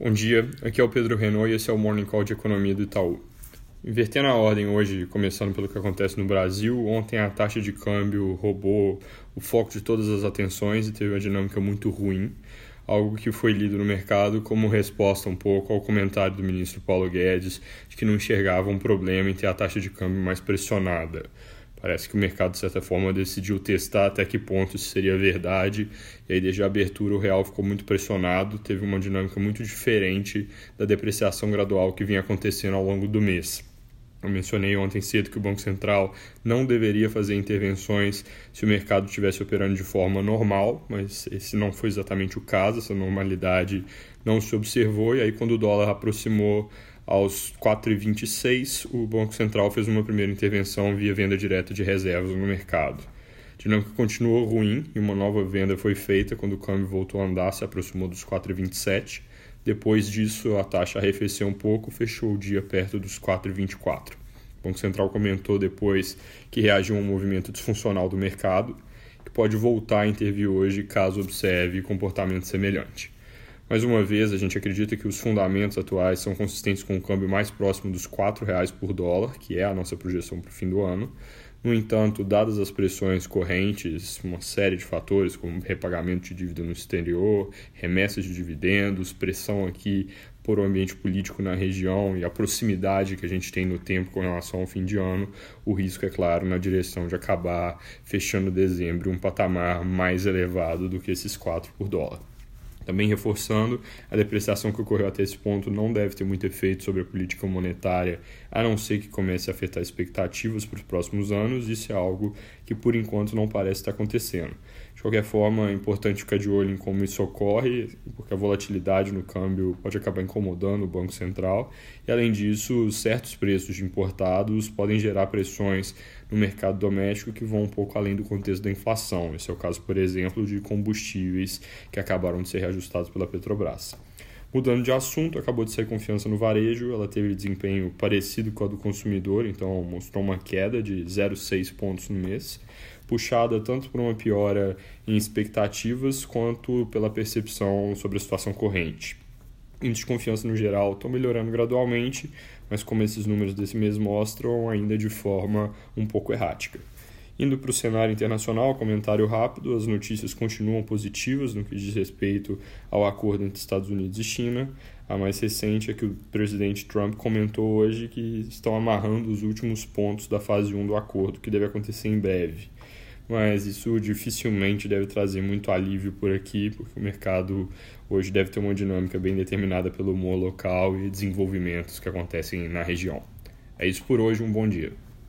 Bom dia, aqui é o Pedro Renault e esse é o Morning Call de Economia do Itaú. Invertendo a ordem hoje, começando pelo que acontece no Brasil, ontem a taxa de câmbio roubou o foco de todas as atenções e teve uma dinâmica muito ruim, algo que foi lido no mercado como resposta um pouco ao comentário do ministro Paulo Guedes de que não enxergava um problema em ter a taxa de câmbio mais pressionada. Parece que o mercado, de certa forma, decidiu testar até que ponto isso seria verdade, e aí desde a abertura o real ficou muito pressionado, teve uma dinâmica muito diferente da depreciação gradual que vinha acontecendo ao longo do mês. Eu mencionei ontem cedo que o Banco Central não deveria fazer intervenções se o mercado estivesse operando de forma normal, mas esse não foi exatamente o caso, essa normalidade não se observou, e aí quando o dólar aproximou aos 4,26, o Banco Central fez uma primeira intervenção via venda direta de reservas no mercado. Dinâmica continuou ruim e uma nova venda foi feita quando o câmbio voltou a andar, se aproximou dos 4,27. Depois disso, a taxa arrefeceu um pouco, fechou o dia perto dos 4,24. O Banco Central comentou depois que reagiu a um movimento disfuncional do mercado, que pode voltar a intervir hoje caso observe comportamento semelhante. Mais uma vez, a gente acredita que os fundamentos atuais são consistentes com um câmbio mais próximo dos R$ 4,00 por dólar, que é a nossa projeção para o fim do ano. No entanto, dadas as pressões correntes, uma série de fatores como repagamento de dívida no exterior, remessas de dividendos, pressão aqui por um ambiente político na região e a proximidade que a gente tem no tempo com relação ao fim de ano, o risco é claro na direção de acabar fechando dezembro um patamar mais elevado do que esses 4 por dólar. Também reforçando, a depreciação que ocorreu até esse ponto não deve ter muito efeito sobre a política monetária, a não ser que comece a afetar expectativas para os próximos anos. Isso é algo que, por enquanto, não parece estar acontecendo. De qualquer forma, é importante ficar de olho em como isso ocorre, porque a volatilidade no câmbio pode acabar incomodando o Banco Central. E, além disso, certos preços de importados podem gerar pressões no mercado doméstico que vão um pouco além do contexto da inflação. Esse é o caso, por exemplo, de combustíveis que acabaram de ser reajustados pela Petrobras. Mudando de assunto, acabou de sair confiança no varejo, ela teve desempenho parecido com a do consumidor, então mostrou uma queda de 0,6 pontos no mês puxada tanto por uma piora em expectativas quanto pela percepção sobre a situação corrente. Índices de confiança no geral estão melhorando gradualmente, mas como esses números desse mês mostram, ainda de forma um pouco errática. Indo para o cenário internacional, comentário rápido: as notícias continuam positivas no que diz respeito ao acordo entre Estados Unidos e China. A mais recente é que o presidente Trump comentou hoje que estão amarrando os últimos pontos da fase 1 do acordo, que deve acontecer em breve mas isso dificilmente deve trazer muito alívio por aqui, porque o mercado hoje deve ter uma dinâmica bem determinada pelo humor local e desenvolvimentos que acontecem na região. É isso por hoje, um bom dia.